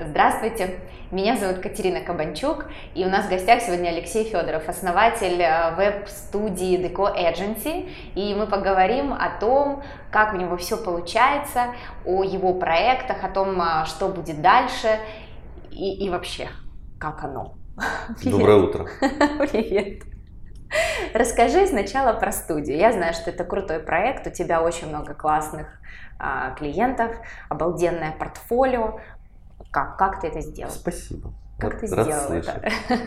Здравствуйте, меня зовут Катерина Кабанчук, и у нас в гостях сегодня Алексей Федоров, основатель э, веб-студии Deco Agency, и мы поговорим о том, как у него все получается, о его проектах, о том, э, что будет дальше, и, и вообще, как оно. Привет. Доброе утро. Привет. Расскажи сначала про студию. Я знаю, что это крутой проект, у тебя очень много классных а, клиентов, обалденное портфолио. Как? Как ты это сделал? Спасибо. Как рад, ты сделал это?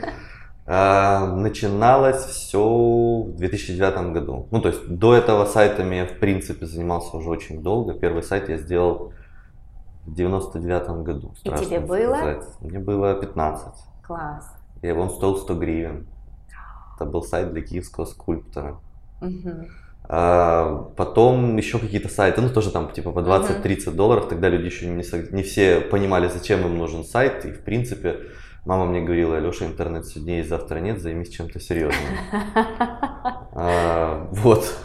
А, начиналось все в 2009 году. Ну, то есть до этого сайтами я, в принципе, занимался уже очень долго. Первый сайт я сделал в 99 году. И тебе было? Сказать. Мне было 15. Класс. И он стоил 100 гривен. Это был сайт для киевского скульптора. Угу. А, потом еще какие-то сайты, ну тоже там типа по 20-30 uh-huh. долларов, тогда люди еще не, не все понимали, зачем им нужен сайт, и в принципе мама мне говорила, Леша, интернет сегодня есть, завтра нет, займись чем-то серьезным. а, вот.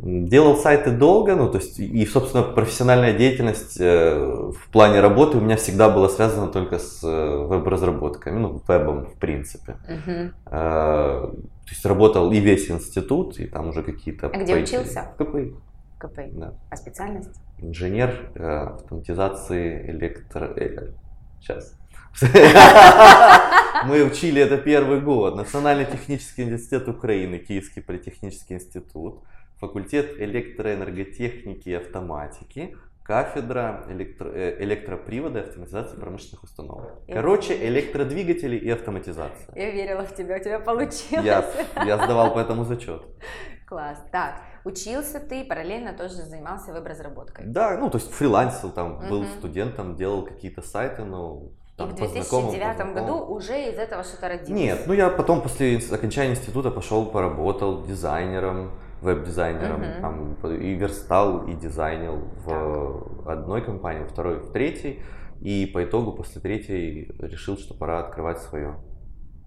Делал сайты долго, ну то есть и, собственно, профессиональная деятельность э, в плане работы у меня всегда была связана только с э, веб-разработками, ну вебом в принципе. Uh-huh. Э, то есть работал и весь институт, и там уже какие-то... А где учился? В КПИ. КПИ. Да. А специальность? Инженер автоматизации электро... Сейчас. Мы учили это первый год. Национальный технический университет Украины, Киевский политехнический институт факультет электроэнерготехники и автоматики, кафедра электро, э, электропривода и автоматизации промышленных установок. Я Короче, электродвигатели и автоматизация. Я верила в тебя, у тебя получилось. Я, я сдавал по этому зачет. Класс. Так, учился ты, параллельно тоже занимался веб-разработкой? Да, ну то есть фрилансил, там, угу. был студентом, делал какие-то сайты, но там, и в 2009 году уже из этого что-то родилось? Нет, ну я потом после окончания института пошел поработал дизайнером, веб-дизайнером, uh-huh. там, и верстал, и дизайнил в так. одной компании, второй в третьей, и по итогу после третьей решил, что пора открывать свое.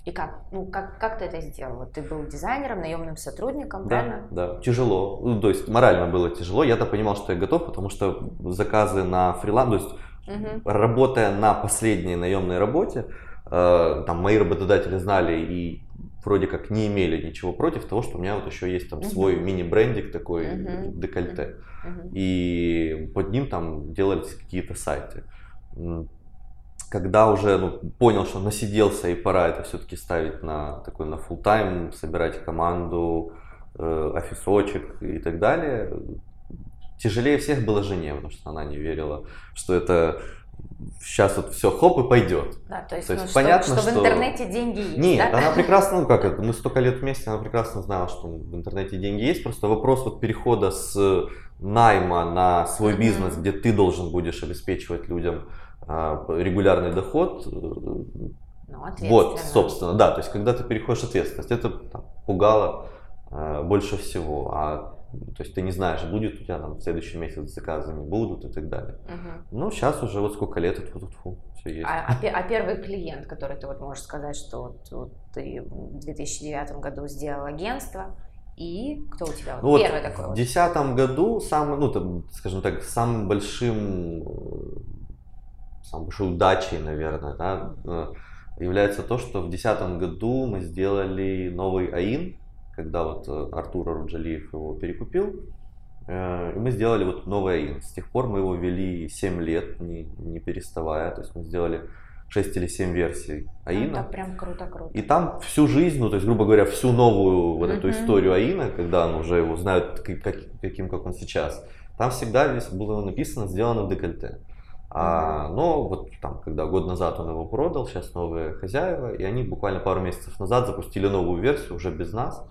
И как? Ну, как, как ты это сделал? Ты был дизайнером, наемным сотрудником, да, правильно? Да, тяжело. Ну, то есть морально было тяжело. Я-то понимал, что я готов, потому что заказы на фриланс, то есть угу. работая на последней наемной работе, э, там мои работодатели знали и вроде как не имели ничего против того, что у меня вот еще есть там uh-huh. свой мини-брендик такой uh-huh. декольте. Uh-huh. И под ним там делались какие-то сайты. Когда уже ну, понял, что насиделся и пора это все-таки ставить на такой на full тайм, собирать команду, э, офисочек и так далее, тяжелее всех было жене, потому что она не верила, что это сейчас вот все хоп и пойдет. Да, то есть, то есть ну, понятно, что, что в интернете деньги есть. Нет, да? она прекрасно, ну как это, мы столько лет вместе, она прекрасно знала, что в интернете деньги есть. Просто вопрос вот перехода с найма на свой mm-hmm. бизнес, где ты должен будешь обеспечивать людям а, регулярный доход. Ну, вот, собственно, да, то есть когда ты переходишь ответственность, это там, пугало а, больше всего. А то есть ты не знаешь, будет у тебя там в следующий месяц заказы, не будут и так далее. Угу. Ну, сейчас уже вот сколько лет, это вот фу, все есть. А, а, а первый клиент, который ты вот можешь сказать, что вот, вот ты в 2009 году сделал агентство, и кто у тебя ну, первый вот такой? В 2010 году самым, ну, там, скажем так, самым большим, самой большой удачей, наверное, да, э, является то, что в 2010 году мы сделали новый АИН, когда вот э, Артур Аруджалиев его перекупил, э, мы сделали вот новый АИН. С тех пор мы его вели 7 лет, не, не переставая. То есть мы сделали 6 или 7 версий АИНа. Это прям круто-круто. И там всю жизнь, ну то есть, грубо говоря, всю новую вот эту историю АИНа, когда он уже его знают как, каким, как он сейчас, там всегда здесь было написано «сделано в декольте». А, но вот там, когда год назад он его продал, сейчас новые хозяева, и они буквально пару месяцев назад запустили новую версию уже без нас.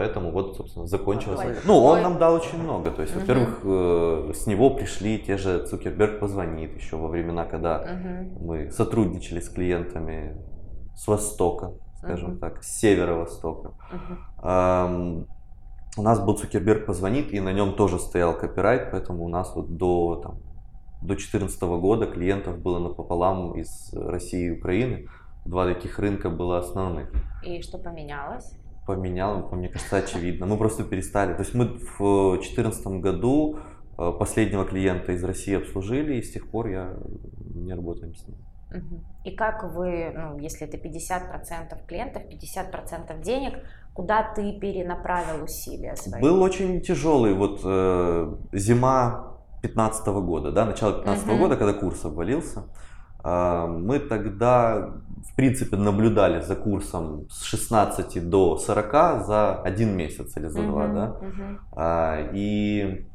Поэтому вот, собственно, закончилось. Ой. Ну, он нам дал очень много. То есть, угу. во-первых, э, с него пришли те же Цукерберг позвонит еще во времена, когда угу. мы сотрудничали с клиентами с востока, скажем угу. так, с северо-востока. Угу. Эм, у нас был Цукерберг позвонит, и на нем тоже стоял копирайт, поэтому у нас вот до там, до 2014 года клиентов было напополам из России и Украины. Два таких рынка было основных. И что поменялось? Поменял, мне кажется, очевидно. Мы просто перестали. То есть мы в 2014 году э, последнего клиента из России обслужили, и с тех пор я не работаем с ними. И как вы, ну, если это 50% клиентов, 50% денег, куда ты перенаправил усилия свои? Был очень тяжелый, вот э, зима 15 года, да, начало 15 uh-huh. года, когда курс обвалился. Э, мы тогда, в принципе, наблюдали за курсом с 16 до 40 за один месяц или за uh-huh. два, да. Uh-huh. Э, и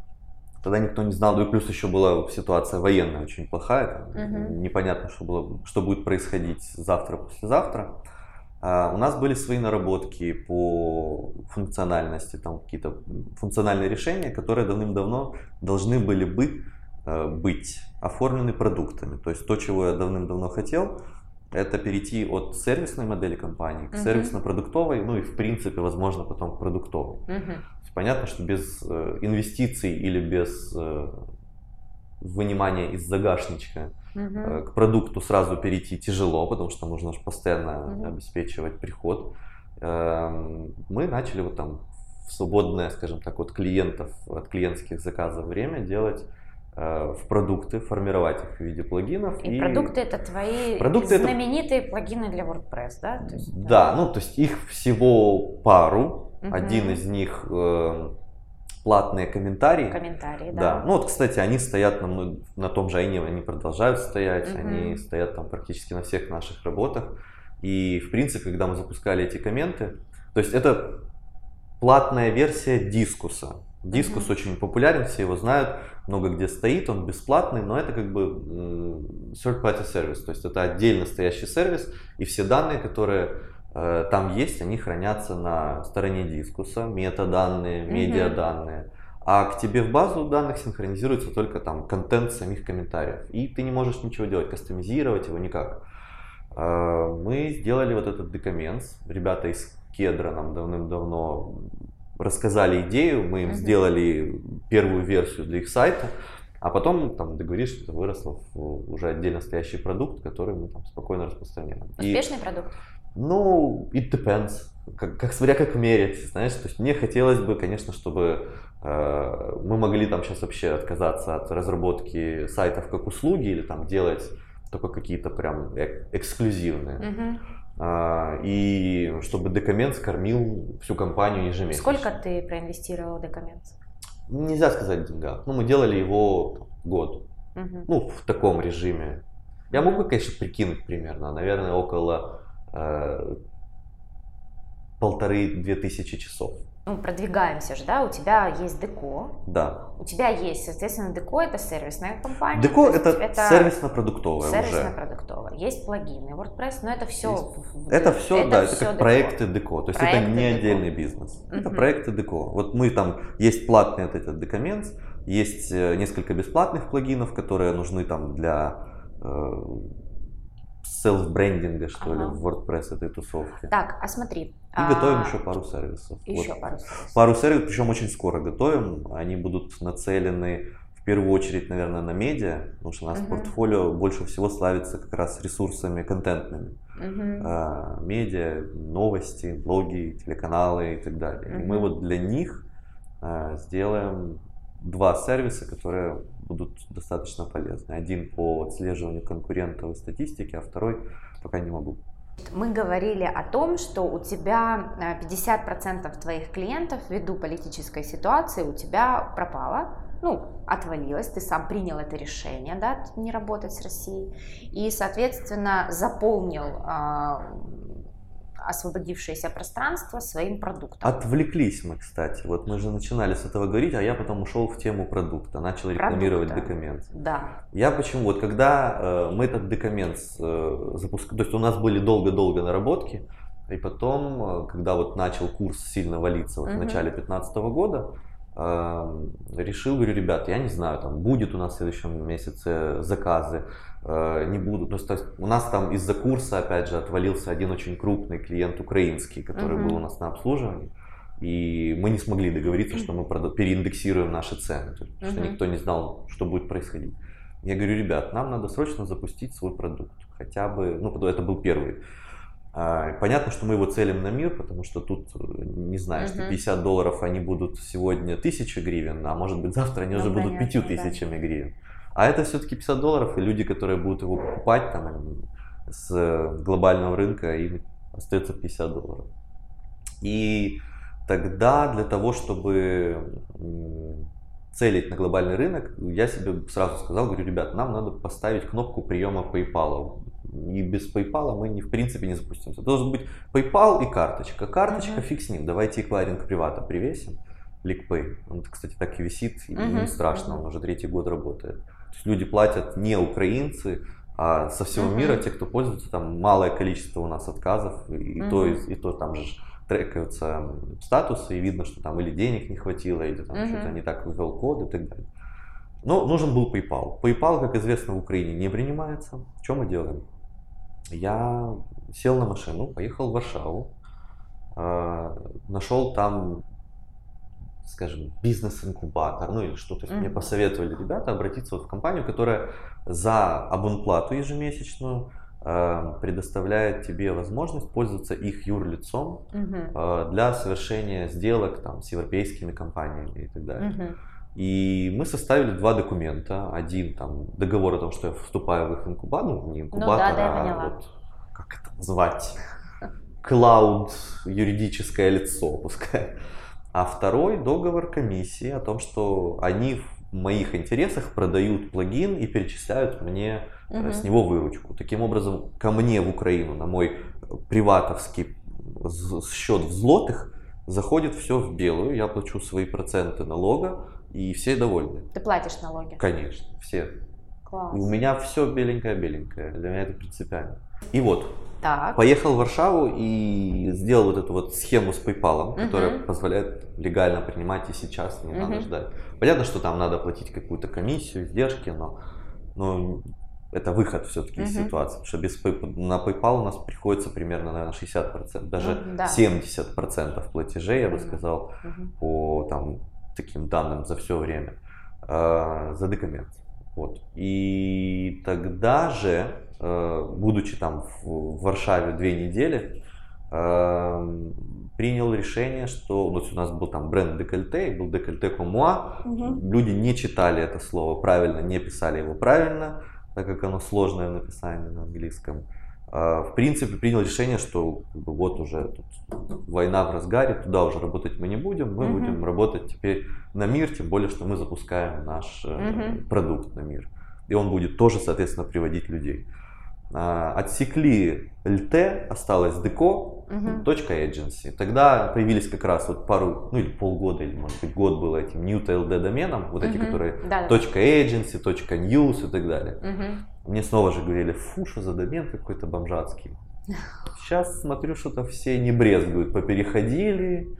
Тогда никто не знал, ну и плюс еще была ситуация военная очень плохая, там, угу. непонятно, что, было, что будет происходить завтра, послезавтра. А у нас были свои наработки по функциональности, там какие-то функциональные решения, которые давным-давно должны были бы э, быть оформлены продуктами. То есть то, чего я давным-давно хотел, это перейти от сервисной модели компании к uh-huh. сервисно-продуктовой, ну и в принципе, возможно, потом к продуктовой. Uh-huh. Понятно, что без э, инвестиций или без э, вынимания из загашничка uh-huh. к продукту сразу перейти тяжело, потому что нужно постоянно uh-huh. обеспечивать приход. Э, мы начали вот там в свободное, скажем так, от клиентов, от клиентских заказов время делать Э, в продукты, формировать их в виде плагинов. И, и продукты это твои продукты знаменитые это... плагины для WordPress, да? То есть, да, да, ну то есть их всего пару. Угу. Один из них э, платные комментарии. Комментарии, да. да. Ну вот, кстати, они стоят на, на том же Айне, они продолжают стоять, угу. они стоят там практически на всех наших работах. И в принципе, когда мы запускали эти комменты, то есть это платная версия дискуса. Дискус mm-hmm. очень популярен, все его знают, много где стоит, он бесплатный, но это как бы third-party сервис, то есть это отдельно стоящий сервис, и все данные, которые э, там есть, они хранятся на стороне дискуса, метаданные, медиаданные. А к тебе в базу данных синхронизируется только там контент самих комментариев. И ты не можешь ничего делать, кастомизировать его никак. Э, мы сделали вот этот декоменс. Ребята из Кедра нам давным-давно рассказали идею, мы им сделали первую версию для их сайта, а потом там договорились, что это выросло в уже отдельно стоящий продукт, который мы там спокойно распространяем. Успешный И, продукт? Ну, it depends. Как, как смотря как мерить, знаешь, то есть мне хотелось бы, конечно, чтобы э, мы могли там сейчас вообще отказаться от разработки сайтов как услуги или там делать только какие-то прям эк- эксклюзивные. Uh-huh. А, и чтобы Декаменс кормил всю компанию ежемесячно. Сколько ты проинвестировал в Декаменс? Нельзя сказать в деньгах. Ну, мы делали его год. Угу. Ну, в таком режиме. Я могу, конечно, прикинуть примерно. Наверное, около э, полторы-две тысячи часов ну, продвигаемся же, да, у тебя есть Деко. Да. У тебя есть, соответственно, Деко это сервисная компания. Деко это, это сервисно-продуктовая Сервисно-продуктовая. Есть плагины, WordPress, но это все... Есть. Это все, это да, это как Деко. проекты Деко. То есть проекты это не Деко. отдельный бизнес. Угу. Это проекты Деко. Вот мы там, есть платный вот этот Декоменс, есть э, несколько бесплатных плагинов, которые нужны там для э, селф-брендинга, что ага. ли, в WordPress этой тусовки. Так, а смотри. И а... готовим еще пару сервисов. Еще вот. пару сервисов. Пару сервисов, причем очень скоро готовим. Они будут нацелены в первую очередь, наверное, на медиа, потому что у нас угу. портфолио больше всего славится как раз ресурсами контентными. Угу. А, медиа, новости, блоги, телеканалы и так далее. Угу. И мы вот для них а, сделаем два сервиса, которые будут достаточно полезны. Один по отслеживанию конкурентов и статистики, а второй пока не могу. Мы говорили о том, что у тебя 50% э, твоих клиентов ввиду политической ситуации у тебя пропало, ну, отвалилось, ты сам принял это решение, да, не работать с Россией, и, соответственно, заполнил а, освободившееся пространство своим продуктом. Отвлеклись мы, кстати. Вот мы же начинали с этого говорить, а я потом ушел в тему продукта, начал рекламировать документ. Да. Я почему? Вот когда э, мы этот документ э, запускали, то есть у нас были долго-долго наработки, и потом, э, когда вот начал курс сильно валиться вот угу. в начале 2015 года, решил, говорю, ребят, я не знаю, там будет у нас в следующем месяце заказы, Э, не буду. То есть, у нас там из-за курса, опять же, отвалился один очень крупный клиент украинский, который uh-huh. был у нас на обслуживании. И мы не смогли договориться, что мы переиндексируем наши цены, то есть, uh-huh. что никто не знал, что будет происходить. Я говорю, ребят, нам надо срочно запустить свой продукт. Хотя бы, ну, это был первый. А, понятно, что мы его целим на мир, потому что тут, э, не знаю, что 50 долларов они будут сегодня 1000 гривен, а может быть завтра они ну, уже понятно, будут 5000 да. гривен. А это все-таки 50 долларов, и люди, которые будут его покупать там с глобального рынка, им остается 50 долларов. И тогда для того, чтобы целить на глобальный рынок, я себе сразу сказал, говорю, ребят, нам надо поставить кнопку приема PayPal. И без PayPal мы не, в принципе не запустимся. Должен быть PayPal и карточка. Карточка, uh-huh. фиг с ним, давайте эквайринг привата привесим. LickPay. Он, кстати, так и висит, и uh-huh. не страшно, он уже третий год работает. То есть люди платят не украинцы, а со всего uh-huh. мира, те, кто пользуется, там малое количество у нас отказов, и, uh-huh. то, и, и то там же трекаются статусы, и видно, что там или денег не хватило, или там uh-huh. что-то не так ввел код и так далее. Но нужен был PayPal. PayPal, как известно, в Украине не принимается. Что мы делаем? Я сел на машину, поехал в Варшаву, э, нашел там, скажем, бизнес-инкубатор, ну или что. То есть mm-hmm. мне посоветовали ребята обратиться вот в компанию, которая за абонплату ежемесячную Эм, предоставляет тебе возможность пользоваться их юрлицом угу. для совершения сделок там, с европейскими компаниями и так далее. Угу. И мы составили два документа. Один там договор о том, что я вступаю в их инкубатор, ну не инкубатор, ну, да, да, а вот как это назвать, клауд юридическое лицо, пускай. А второй договор комиссии о том, что они в моих интересах продают плагин и перечисляют мне угу. с него выручку. Таким образом, ко мне в Украину на мой приватовский счет в злотых заходит все в белую, я плачу свои проценты налога, и все довольны. Ты платишь налоги? Конечно, все. Класс. У меня все беленькое-беленькое, для меня это принципиально. И вот, так. поехал в Варшаву и сделал вот эту вот схему с PayPal, угу. которая позволяет легально принимать и сейчас, не угу. надо ждать. Понятно, что там надо платить какую-то комиссию, издержки, но, но это выход все-таки uh-huh. из ситуации. Потому что без на PayPal у нас приходится примерно, наверное, 60%, даже uh-huh, да. 70% платежей, я бы сказал, uh-huh. по там, таким данным за все время, э, за документ. Вот. И тогда же, э, будучи там в, Варшаве две недели, э, принял решение, что ну, у нас был там бренд декольте, был декольте комуа, угу. люди не читали это слово правильно, не писали его правильно, так как оно сложное в написании на английском. А, в принципе, принял решение, что вот уже тут война в разгаре, туда уже работать мы не будем, мы uh-huh. будем работать теперь на мир, тем более, что мы запускаем наш uh-huh. продукт на мир. И он будет тоже, соответственно, приводить людей. А, отсекли LT, осталось деко, uh-huh. agency. Тогда появились как раз вот пару, ну или полгода, или может быть год было этим new LD доменом, вот uh-huh. эти, которые да, точка agency, точка news и так далее. Uh-huh. Мне снова же говорили, фу, что за домен какой-то бомжатский. Сейчас смотрю, что-то все не брезгуют, попереходили,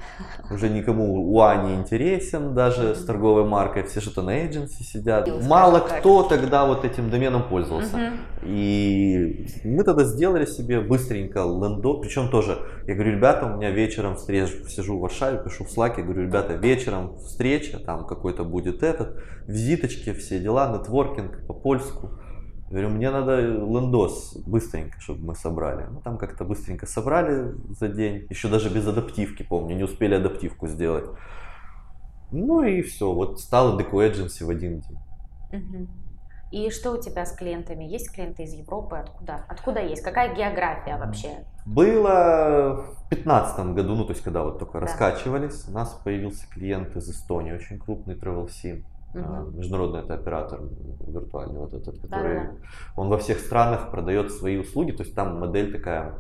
уже никому УА не интересен, даже с торговой маркой, все что-то на agency сидят. Мало кто тогда вот этим доменом пользовался. И мы тогда сделали себе быстренько лендо, причем тоже, я говорю, ребята, у меня вечером встреча, сижу в Варшаве, пишу в Slack, говорю, ребята, вечером встреча, там какой-то будет этот, визиточки, все дела, нетворкинг по-польску. Говорю, мне надо лендос быстренько, чтобы мы собрали. Ну, там как-то быстренько собрали за день. Еще даже без адаптивки, помню, не успели адаптивку сделать. Ну и все, вот стало Deco Agency в один день. Угу. И что у тебя с клиентами? Есть клиенты из Европы? Откуда? Откуда есть? Какая география вообще? Было в 2015 году, ну то есть когда вот только да. раскачивались, у нас появился клиент из Эстонии, очень крупный Travel Sim. Угу. Международный это оператор виртуальный вот этот, который да, да. он во всех странах продает свои услуги, то есть там модель такая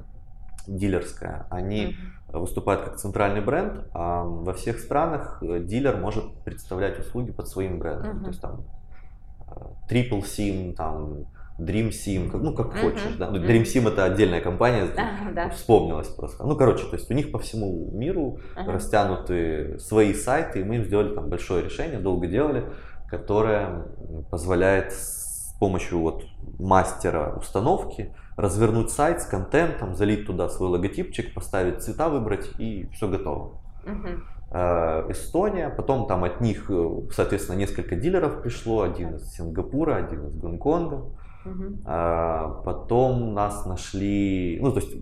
дилерская. Они угу. выступают как центральный бренд, а во всех странах э, дилер может представлять услуги под своим брендом. Угу. То есть там э, Triple SIM, там Dream Sim, ну как uh-huh. хочешь, да. Ну, Dream Sim это отдельная компания, да. вспомнилась просто. Ну, короче, то есть у них по всему миру uh-huh. растянуты свои сайты, и мы им сделали там большое решение, долго делали, которое позволяет с помощью вот мастера установки развернуть сайт с контентом, залить туда свой логотипчик, поставить цвета выбрать и все готово. Uh-huh. Эстония, потом там от них, э, соответственно, несколько дилеров пришло, один из Сингапура, один из Гонконга. А, потом нас нашли, ну то есть,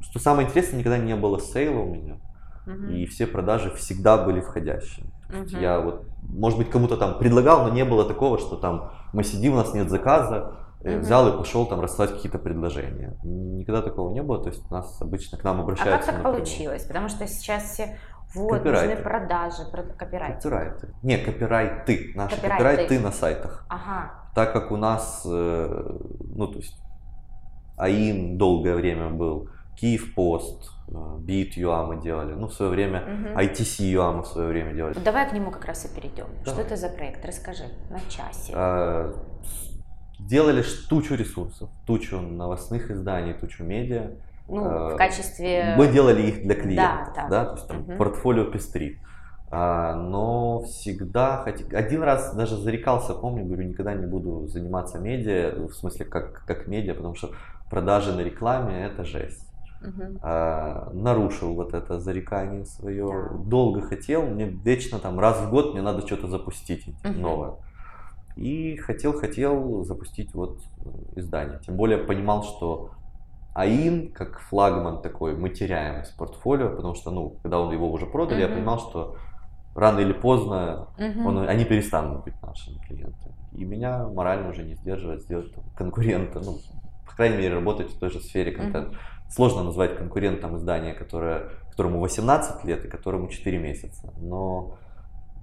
что самое интересное, никогда не было сейла у меня, угу. и все продажи всегда были Угу. Я вот, может быть, кому-то там предлагал, но не было такого, что там мы сидим, у нас нет заказа, угу. взял и пошел там рассылать какие-то предложения. Никогда такого не было, то есть нас обычно к нам обращаются. А как так получилось? Потому что сейчас все вот, копирайты. нужны продажи, копирайты. Копирайты. Не, копирайты. Наши копирайты, копирайты на сайтах. Ага. Так как у нас, э, ну то есть, АИН долгое время был, Киев Пост, Beat.ua мы делали, ну в свое время, угу. ITC.ua мы в свое время делали. Давай к нему как раз и перейдем. Давай. Что это за проект? Расскажи на часе. А, делали тучу ресурсов, тучу новостных изданий, тучу медиа. Ну, а, в качестве... Мы делали их для клиентов, да, да. да то есть там угу. портфолио пестрит. А, но всегда, хоть, один раз даже зарекался, помню, говорю, никогда не буду заниматься медиа, в смысле как, как медиа, потому что продажи на рекламе это жесть. Угу. А, нарушил вот это зарекание свое. Да. Долго хотел, мне вечно там раз в год мне надо что-то запустить угу. новое. И хотел, хотел запустить вот издание. Тем более понимал, что АИН, как флагман такой, мы теряем из портфолио, потому что, ну, когда он его уже продали, угу. я понимал, что рано или поздно угу. он, они перестанут быть нашими клиентами. И меня морально уже не сдерживает сделать там, конкурента, ну, по крайней мере, работать в той же сфере контента. Угу. Сложно назвать конкурентом издание, которое, которому 18 лет и которому 4 месяца. Но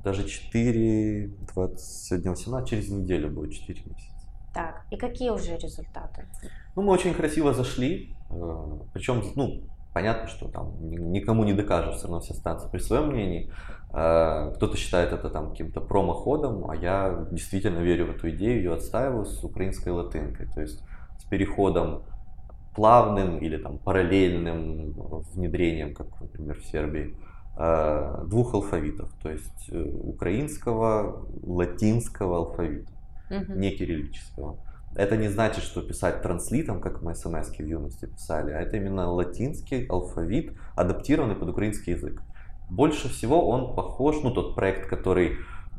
даже 4, 20, сегодня 18, через неделю будет 4 месяца. Так, и какие уже результаты? Ну, мы очень красиво зашли, э, причем, ну, понятно, что там никому не докажешь, все равно все останутся при своем мнении. Э, кто-то считает это там каким-то промоходом, а я действительно верю в эту идею, ее отстаиваю с украинской латынкой, то есть с переходом плавным или там параллельным внедрением, как, например, в Сербии, э, двух алфавитов, то есть э, украинского, латинского алфавита, угу. не кириллического. Это не значит, что писать транслитом, как мы смс в юности писали, а это именно латинский алфавит, адаптированный под украинский язык. Больше всего он похож, ну тот проект, который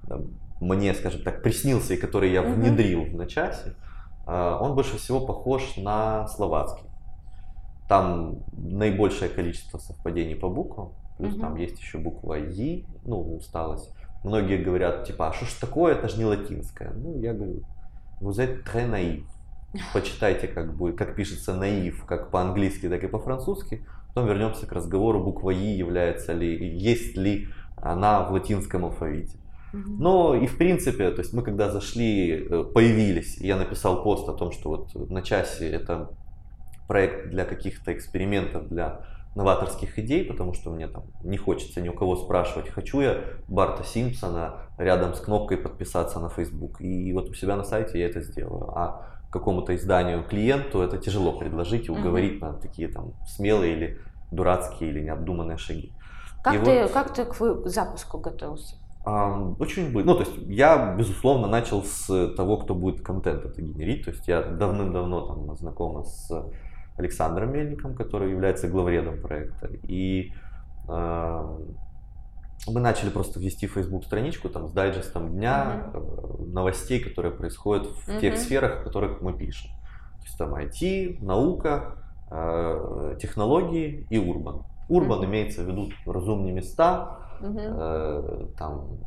э, мне, скажем так, приснился и который я внедрил в начасе, он больше всего похож на словацкий. Там наибольшее количество совпадений по буквам, плюс угу. там есть еще буква И, ну, усталость. Многие говорят, типа, а что ж такое, это же не латинское. Ну, я говорю, vous êtes très naïf. Почитайте, как, будет, как пишется наив, как по-английски, так и по-французски. Потом вернемся к разговору, буква И является ли, есть ли она в латинском алфавите. Но и в принципе, то есть мы когда зашли, э, появились, я написал пост о том, что вот на часе это проект для каких-то экспериментов, для новаторских идей, потому что мне там не хочется ни у кого спрашивать, хочу я Барта Симпсона рядом с кнопкой подписаться на Facebook. И вот у себя на сайте я это сделаю. А какому-то изданию клиенту это тяжело предложить и уговорить mm-hmm. на такие там смелые или дурацкие или необдуманные шаги. Как, ты, вот, как ты к запуску готовился? Очень будет. Ну, то есть я, безусловно, начал с того, кто будет контент это генерить. То есть я давным-давно там знаком с Александром Мельником, который является главредом проекта. И э, мы начали просто вести Facebook страничку там с дайджестом дня mm-hmm. новостей, которые происходят в mm-hmm. тех сферах, в которых мы пишем. То есть там IT, наука, э, технологии и урбан. Урбан mm-hmm. имеется в виду разумные места, mm-hmm. э, там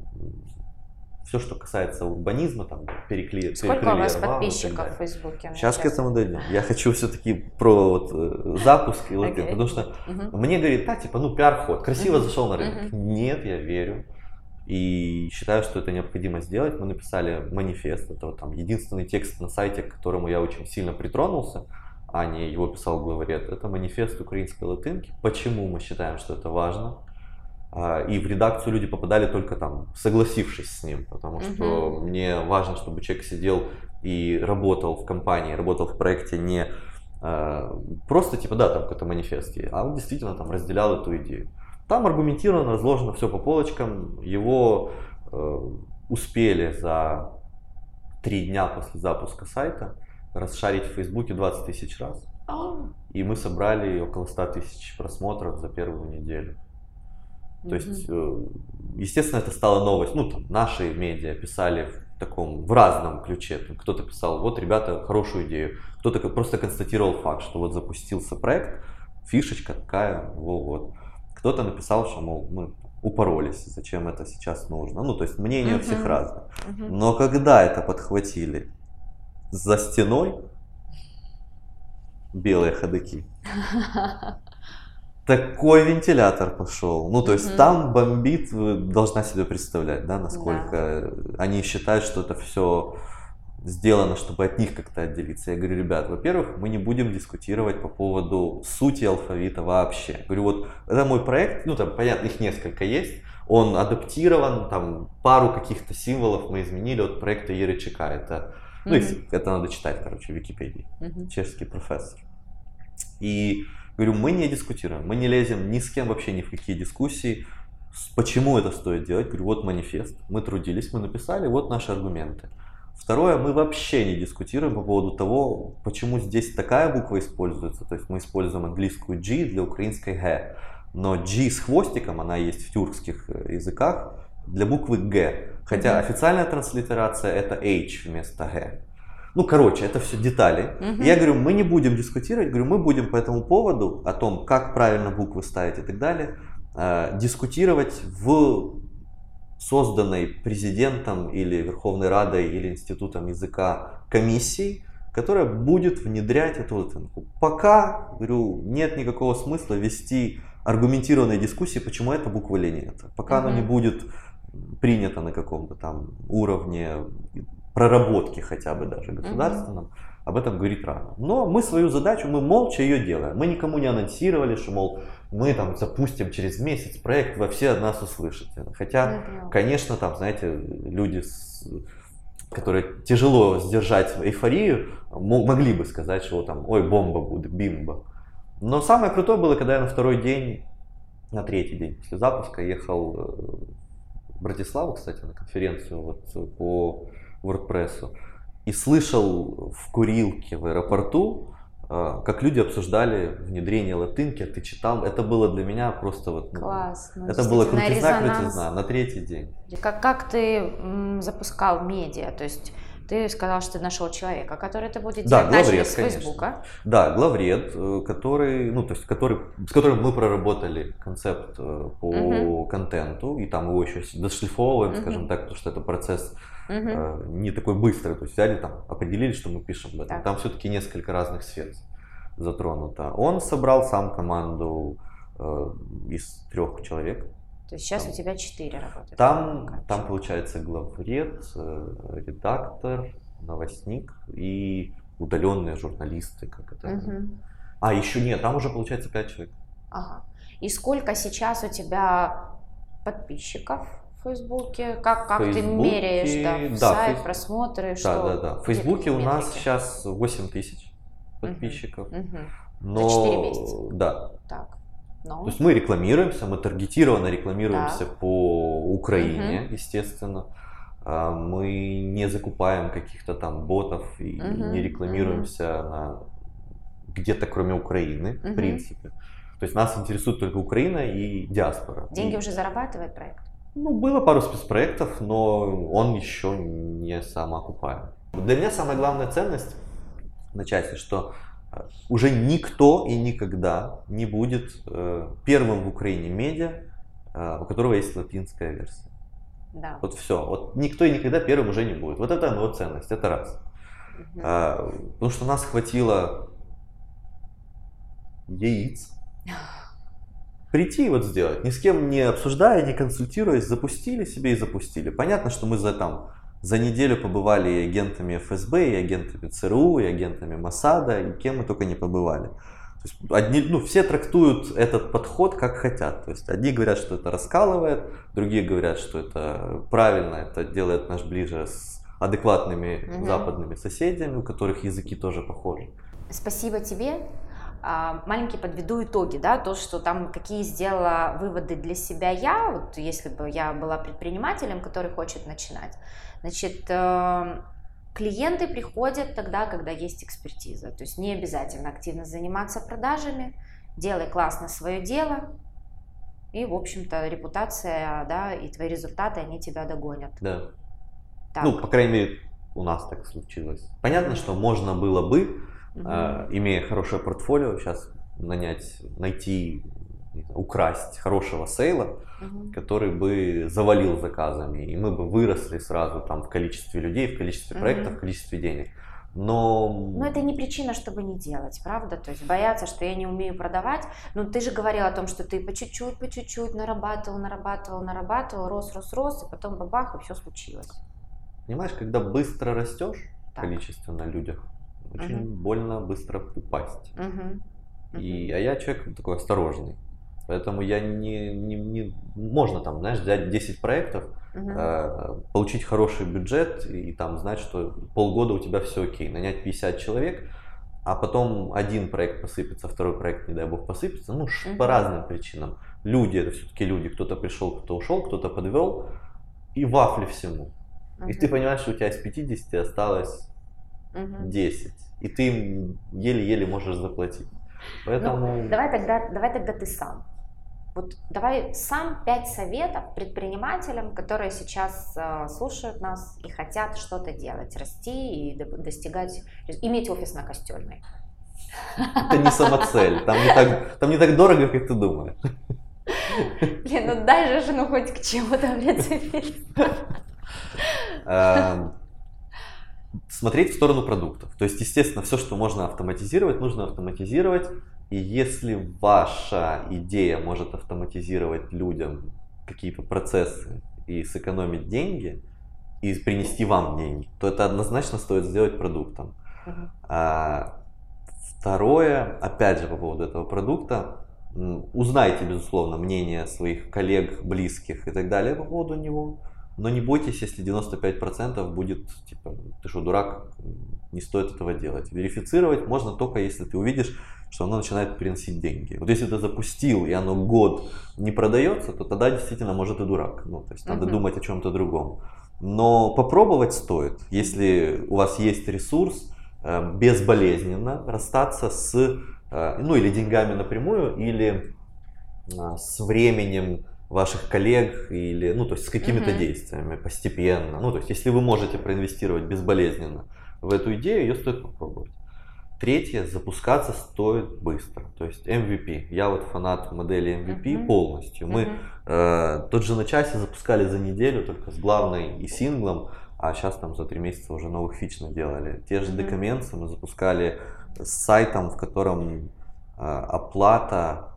все, что касается урбанизма, там, переклеить. Сколько у вас подписчиков в Фейсбуке? Сейчас к этому дойдем. Я хочу все-таки про вот, э, запуск и LinkedIn, okay. потому что uh-huh. мне говорит, да, типа, ну, пиар-ход, красиво uh-huh. зашел на рынок. Uh-huh. Нет, я верю. И считаю, что это необходимо сделать. Мы написали манифест. Это вот, там единственный текст на сайте, к которому я очень сильно притронулся, а не его писал главред. Это манифест украинской латынки. Почему мы считаем, что это важно? А, и в редакцию люди попадали только там, согласившись с ним, потому что угу. мне важно, чтобы человек сидел и работал в компании, работал в проекте не э, просто типа, да, там какой-то манифест, а он действительно там разделял эту идею. Там аргументированно разложено все по полочкам, его э, успели за три дня после запуска сайта расшарить в Фейсбуке 20 тысяч раз. И мы собрали около 100 тысяч просмотров за первую неделю. То есть, э, естественно, это стало новость. Ну, там, наши медиа писали в таком, в разном ключе. Кто-то писал, вот, ребята, хорошую идею. Кто-то просто констатировал факт, что вот запустился проект, фишечка такая, вот. Кто-то написал, что, мол, мы упоролись, зачем это сейчас нужно. Ну, то есть мнения у всех разные. Мгм. Но когда это подхватили за стеной белые ходоки, такой вентилятор пошел. Ну, то есть Мгм. там бомбит, должна себе представлять, да, насколько они считают, что это все сделано, чтобы от них как-то отделиться. Я говорю, ребят, во-первых, мы не будем дискутировать по поводу сути алфавита вообще. Говорю, вот это мой проект, ну там, понятно, их несколько есть, он адаптирован, там пару каких-то символов мы изменили от проекта Еречика. Это, ну, если- это надо читать, короче, в Википедии Мгм. чешский профессор. И говорю, мы не дискутируем, мы не лезем ни с кем вообще ни в какие дискуссии. Почему это стоит делать? Говорю, вот манифест, мы трудились, мы написали, вот наши аргументы. Второе, мы вообще не дискутируем по поводу того, почему здесь такая буква используется. То есть мы используем английскую G для украинской G. Но G с хвостиком, она есть в тюркских э, языках, для буквы Г. Хотя Мгм. официальная транслитерация это H вместо Г. Ну, короче, это все детали. И я говорю, мы не будем дискутировать, говорю, мы будем по этому поводу, о том, как правильно буквы ставить и так далее, э, дискутировать в созданной президентом или Верховной Радой или Институтом языка комиссии, которая будет внедрять эту оценку. Пока, говорю, нет никакого смысла вести аргументированные дискуссии, почему это буква или нет. Пока оно Мгм. не будет принято на каком-то там уровне проработки хотя бы даже государственном, об этом говорить рано. Но мы свою задачу, мы молча ее делаем. Мы никому не анонсировали, что, мол, мы там запустим через месяц проект, вы все от нас услышите. Хотя, Я поняла. конечно, там, знаете, люди, с- которые тяжело сдержать эйфорию, мо- могли бы сказать, что там, ой, бомба будет, бимба. Но самое крутое было, когда я на второй день, на третий день после запуска ехал э, в Братиславу, кстати, на конференцию вот э, по WordPress, и слышал в курилке в аэропорту, э, как люди обсуждали внедрение латынки, а ты читал, это было для меня просто вот... ну, Класс. Ну, Это было крутизна, резонанс. крутизна, на третий день. Как, как ты м, запускал медиа? То есть ты сказал, что ты нашел человека, который это будет Да, делать. Начали главред, с конечно. Фейсбука. Да, главред, э, который, ну, то есть, который, с которым мы проработали концепт э, по Мгм. контенту, и там его еще дошлифовываем, Мгм. скажем так, потому что это процесс э, не такой быстрый. То есть взяли там, определили, что мы пишем об этом. Так. Там все-таки несколько разных сфер затронуто. Он собрал сам команду из трех человек. То есть сейчас Там. у тебя четыре работают. Там, там получается главред, э, редактор, новостник и удаленные журналисты, как это. Мгм. А, еще нет, там уже получается 5 человек. Ага. И сколько сейчас у тебя подписчиков в Фейсбуке? Как, как ты Фейсбуке, меряешь, да, в да, сайт, Фейс- просмотры, Да, что? да, да. В Фейсбуке у нас сейчас 8 тысяч подписчиков. Мгм. Но, четыре месяца. Да. Так. Ну, То есть мы рекламируемся, мы таргетированно рекламируемся Так. по Украине, естественно. А, Мы не закупаем каких-то там ботов и Мгм, не рекламируемся на где-то кроме Украины, в Мгм. принципе. То есть нас интересует только Украина и диаспора. деньги И, уже зарабатывает проект? Ну, было пару спецпроектов, но он еще не самоокупаем. Для меня самая главная ценность на часе, что уже никто и никогда не будет э, первым в Украине медиа, э, у которого есть латинская версия. Да. Вот все. Вот никто и никогда первым уже не будет. Вот это его ценность, это раз. Мгм. А, потому что нас хватило яиц прийти и вот сделать, ни с кем не обсуждая, не консультируясь, запустили себе и запустили. Понятно, что мы за там за неделю побывали и агентами ФСБ, и агентами ЦРУ, и агентами Масада, и кем мы только не побывали. То есть одни, ну, все трактуют этот подход как хотят. То есть одни говорят, что это раскалывает, другие говорят, что это правильно, это делает нас ближе с адекватными Мгм. западными соседями, у которых языки тоже похожи. Спасибо тебе. А, Маленький подведу итоги, да, то, что там какие сделала выводы для себя я, вот если бы я была предпринимателем, который хочет начинать. Значит, э, клиенты приходят тогда, когда есть экспертиза, то есть не обязательно активно заниматься продажами, делай классно свое дело, и, в общем-то, репутация, да, и твои результаты, они тебя догонят. Да. Так. Ну, по крайней мере, у нас так случилось. Понятно, что можно было бы, Э, имея хорошее портфолио, сейчас нанять, найти украсть хорошего сейла, Мгм. который бы завалил заказами, и мы бы выросли сразу там в количестве людей, в количестве проектов, в количестве денег. Но, Но это не причина, чтобы не делать, правда? То есть бояться, что я не умею продавать. Ну, ты же говорил о том, что ты по чуть-чуть, по чуть-чуть нарабатывал, нарабатывал, нарабатывал, рос, рос, рос, и потом бабах, и все случилось. понимаешь, когда быстро растешь Так. количественно людях, очень Мгм. больно быстро упасть. Мгм. И, а я человек такой осторожный. Поэтому я не, не, не... Можно там, знаешь, взять 10 проектов, Мгм. э, получить хороший бюджет и, там знать, что полгода у тебя все окей. Нанять 50 человек, а потом один проект посыпется, второй проект, не дай бог, посыпется. Ну, Мгм. по разным причинам. Люди, это все-таки люди. Кто-то пришел, кто-то ушел, кто-то подвел. И вафли всему. И ты понимаешь, что у тебя из 50 осталось Мгм. 10. И ты им еле-еле можешь заплатить. Поэтому... Ну, давай тогда, давай тогда ты сам. Вот давай сам пять советов предпринимателям, которые сейчас э, слушают нас и хотят что-то делать, расти и до- достигать, иметь офис на Костельной. Это не самоцель. Там не так, там не так дорого, как ты думаешь. Блин, ну дай же ну хоть к чему-то, Эм, Смотреть в сторону продуктов. То есть, естественно, все, что можно автоматизировать, нужно автоматизировать. И если ваша идея может автоматизировать людям какие-то процессы и сэкономить деньги, и принести вам деньги, то это однозначно стоит сделать продуктом. Мгм. А, Второе, опять же по поводу этого продукта, узнайте, безусловно, мнение своих коллег, близких и так далее по поводу него, но не бойтесь, если 95% будет, типа, ты что, дурак, не стоит этого делать. Верифицировать можно только, если ты увидишь, что оно начинает приносить деньги. Вот если ты запустил, и оно год не продается, то тогда действительно может и дурак. Ну, то есть надо Мгм. думать о чем-то другом. Но попробовать стоит, если у вас есть ресурс, э, безболезненно расстаться с, э, ну или деньгами напрямую, или э, с временем ваших коллег, или, ну то есть с какими-то Мгм. действиями постепенно. Ну то есть если вы можете проинвестировать безболезненно в эту идею, ее стоит попробовать. Третье, запускаться стоит быстро. То есть MVP. Я вот фанат модели MVP Мгм. полностью. Мы Мгм. Э, тот же на часе запускали за неделю только с главной и синглом, а сейчас там за три месяца уже новых фич наделали. Те же Мгм. декаменсы мы запускали с сайтом, в котором э, оплата,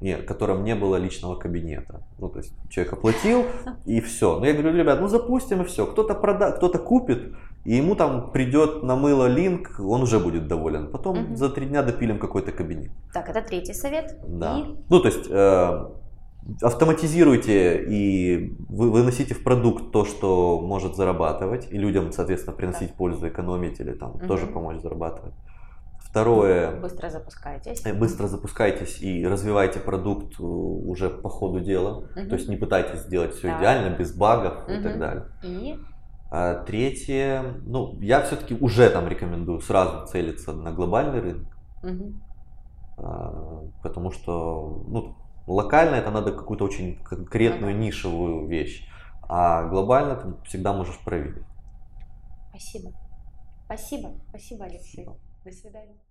не, в котором не было личного кабинета. Ну, то есть человек оплатил и все. Но я говорю, ребят, ну запустим и все. Кто-то прода, кто-то купит, и ему там придет на мыло линк, он уже будет доволен. Потом Мгм. за три дня допилим какой-то кабинет. Так, это третий совет. Да. И Ну, то есть э, автоматизируйте и вы выносите в продукт то, что может зарабатывать, и людям, соответственно, приносить пользу, экономить или там Мгм. тоже помочь зарабатывать. Второе, быстро запускаетесь. э, быстро запускайтесь и развивайте продукт э, уже по ходу дела. Мгм. То есть не пытайтесь сделать все Так. идеально, без багов и так далее. И А третье, ну, я все-таки уже там рекомендую сразу целиться на глобальный рынок. Мгм. А, потому что ну, локально это надо какую-то очень конкретную Ага. нишевую вещь, а глобально ты всегда можешь проверить. Спасибо. Спасибо. Спасибо, Алексей. Спасибо. До свидания.